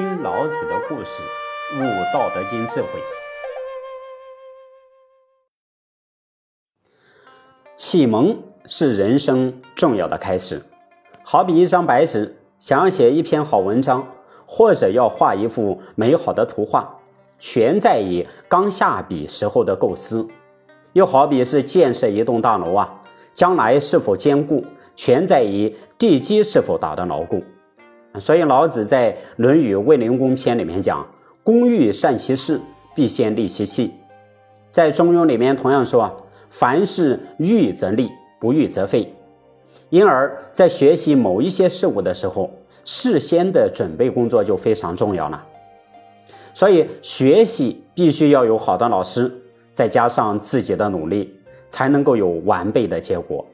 听老子的故事，悟道德经智慧。启蒙是人生重要的开始，好比一张白纸，想要写一篇好文章，或者要画一幅美好的图画，全在于刚下笔时候的构思；又好比是建设一栋大楼啊，将来是否坚固，全在于地基是否打得牢固。所以老子在《论语卫灵公篇》里面讲：“工欲善其事，必先利其器。”在《中庸》里面同样说：“凡事预则立，不预则废。”因而，在学习某一些事物的时候，事先的准备工作就非常重要了。所以，学习必须要有好的老师，再加上自己的努力，才能够有完备的结果。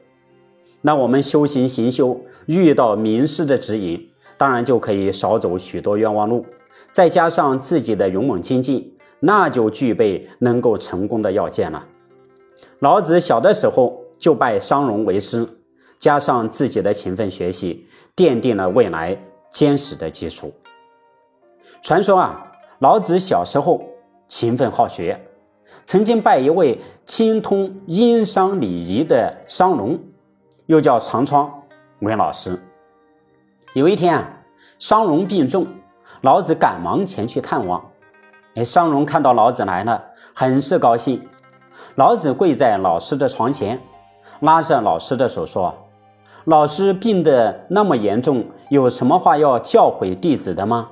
那我们修行行修，遇到名师的指引。当然就可以少走许多冤枉路，再加上自己的勇猛精进，那就具备能够成功的要件了。老子小的时候就拜商容为师，加上自己的勤奋学习，奠定了未来坚实的基础。传说啊，老子小时候勤奋好学，曾经拜一位精通殷商礼仪的商容，又叫长窗为老师。有一天啊，商容病重，老子赶忙前去探望。哎，商容看到老子来了，很是高兴。老子跪在老师的床前，拉着老师的手说：“老师病得那么严重，有什么话要教诲弟子的吗？”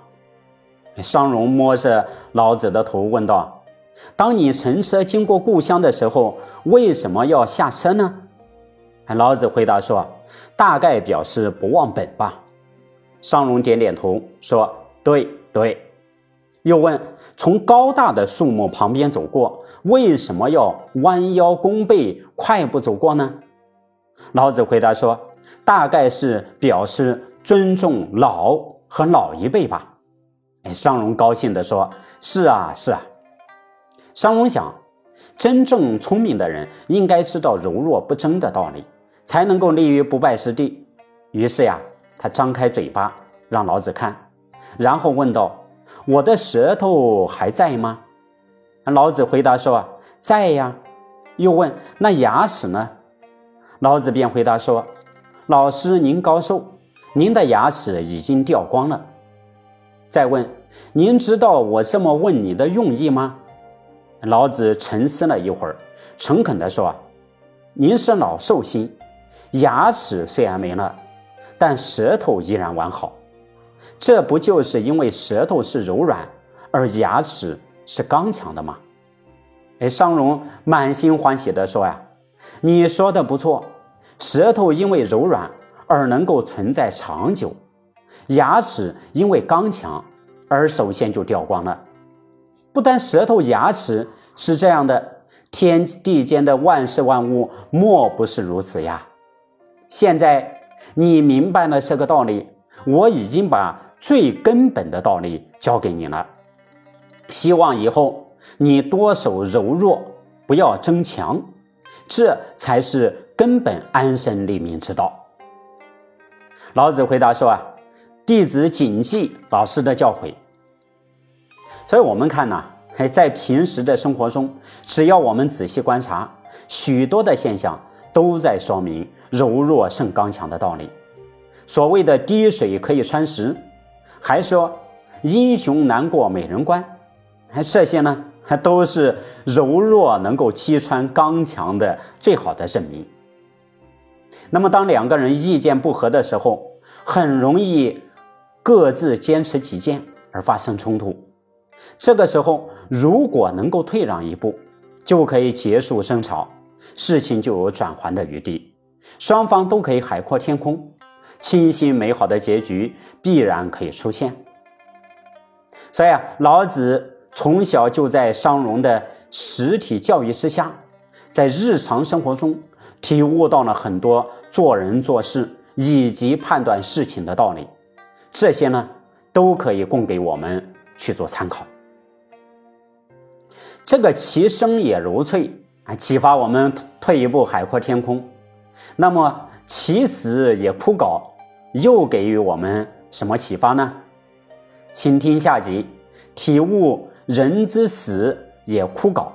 商容摸着老子的头问道：“当你乘车经过故乡的时候，为什么要下车呢？”老子回答说：“大概表示不忘本吧。”商容点点头，说：“对对。”又问：“从高大的树木旁边走过，为什么要弯腰弓背，快步走过呢？”老子回答说：“大概是表示尊重老和老一辈吧。”哎，商容高兴地说：“是啊，是啊。”商容想，真正聪明的人应该知道柔弱不争的道理，才能够立于不败之地。于是呀。他张开嘴巴让老子看，然后问道：“我的舌头还在吗？”老子回答说：“在呀。”又问：“那牙齿呢？”老子便回答说：“老师您高寿，您的牙齿已经掉光了。”再问：“您知道我这么问你的用意吗？”老子沉思了一会儿，诚恳地说：“您是老寿星，牙齿虽然没了。”但舌头依然完好，这不就是因为舌头是柔软，而牙齿是刚强的吗？哎，商容满心欢喜地说：“呀，你说的不错，舌头因为柔软而能够存在长久，牙齿因为刚强而首先就掉光了。不但舌头、牙齿是这样的，天地间的万事万物莫不是如此呀？现在。”你明白了这个道理，我已经把最根本的道理教给你了。希望以后你多守柔弱，不要争强，这才是根本安身立命之道。老子回答说：“啊，弟子谨记老师的教诲。”所以，我们看呢，在平时的生活中，只要我们仔细观察，许多的现象都在说明。柔弱胜刚强的道理，所谓的滴水可以穿石，还说英雄难过美人关，还这些呢，还都是柔弱能够击穿刚强的最好的证明。那么，当两个人意见不合的时候，很容易各自坚持己见而发生冲突。这个时候，如果能够退让一步，就可以结束争吵，事情就有转圜的余地。双方都可以海阔天空，清新美好的结局必然可以出现。所以啊，老子从小就在商容的实体教育之下，在日常生活中体悟到了很多做人做事以及判断事情的道理，这些呢都可以供给我们去做参考。这个其声也如翠啊，启发我们退一步海阔天空。那么，其死也枯槁，又给予我们什么启发呢？请听下集，体悟人之死也枯槁。